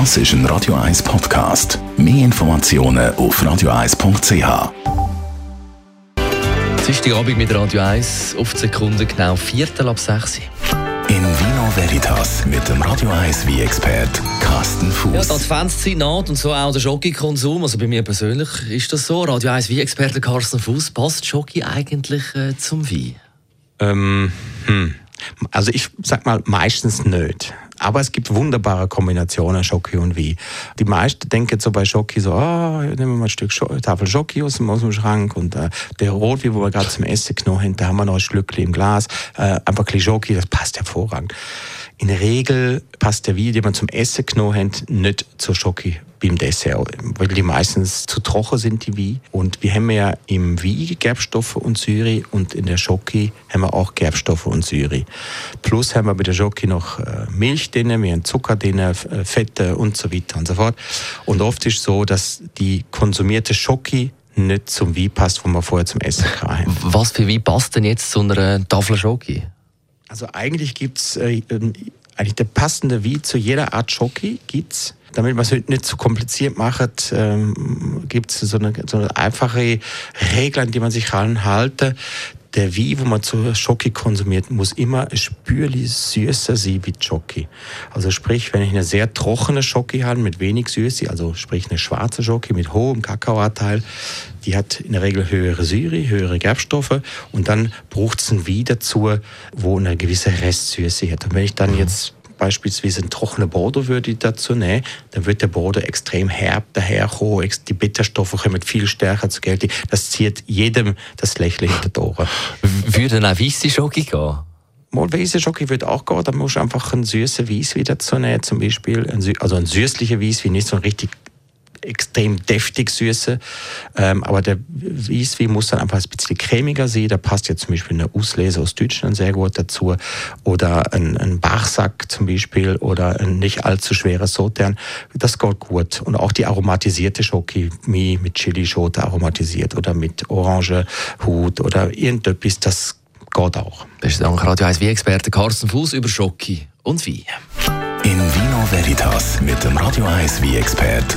Das ist ein Radio 1 Podcast. Mehr Informationen auf radio1.ch. Es ist die Abend mit Radio 1 auf die Sekunde genau Viertel ab 6 In Vino Veritas mit dem Radio 1 wie expert Carsten Fuß. Ja, die Adventszeit naht und so auch der Schokokonsum. Also bei mir persönlich ist das so. Radio 1 wie experte Carsten Fuß passt Schoki eigentlich äh, zum Wein? Ähm, hm. Also ich sag mal meistens nicht. Aber es gibt wunderbare Kombinationen Schoki und Wein. Die meisten denken so bei Schoki so, ah, nehmen wir mal ein Stück Scho Tafel Schoki aus dem, aus dem Schrank und äh, der Rotwein, wo wir gerade zum Essen genommen haben, da haben wir noch ein Stück im Glas. Äh, einfach ein Schoki, das passt hervorragend. In der Regel passt der Wein, den man zum Essen genommen hat, nicht zur Schoki beim Dessert, weil die meistens zu trocken sind, die Wein. Und wir haben ja im Wein Gerbstoffe und Säure und in der Schoki haben wir auch Gerbstoffe und Säure. Plus haben wir bei der Schoki noch äh, Milch drin, wir haben Zucker drin, äh, Fette und so weiter und so fort. Und oft ist es so, dass die konsumierte Schoki nicht zum Wein passt, wo man vorher zum Essen haben. Was für Wein passt denn jetzt zu einer Tafel Schoki? Also eigentlich gibt es äh, ähm, eigentlich der passende Wein zu jeder Art Schoki gibt's. Damit man es halt nicht zu kompliziert macht, ähm, gibt es so eine, so eine einfache Regel, an die man sich halten der Wein, wo man zu Schoki konsumiert, muss immer spürlich süßer sein wie Schoki. Also sprich, wenn ich eine sehr trockene Schoki habe mit wenig Süße, also sprich eine schwarze Schoki mit hohem Kakaoanteil, die hat in der Regel höhere Säure, höhere Gerbstoffe und dann braucht es einen Wein dazu, wo eine gewisse Restsüße hat. Und wenn ich dann mhm. jetzt beispielsweise einen trockenen Bordeaux würde ich dazu nehmen, dann wird der Bordeaux extrem herb daherkommen, die Bitterstoffe kommen viel stärker zu Geltung. Das zieht jedem das Lächeln hinter die Ohren. Würde auch weisse Schoki gehen? Mal weiße Schoki würde auch gehen, dann musst du einfach einen süßen Weiss wieder zu nehmen, zum Beispiel, also ein süßlicher Weiss, wie nicht so ein richtig extrem deftig Süße. Ähm, aber der Weißwein muss dann einfach ein bisschen cremiger sein. Da passt jetzt zum Beispiel eine Auslese aus Deutschland sehr gut dazu. Oder ein, ein Bachsack zum Beispiel oder ein nicht allzu schwerer Sautern. Das geht gut. Und auch die aromatisierte Schoki, mit Chili-Schote aromatisiert oder mit Orangehut oder irgendetwas, das geht auch. Besten Dank, Radio 1 Wie-Experte Carsten Fuß über Schoki und Wein. In Vino Veritas mit dem Radio 1 wie expert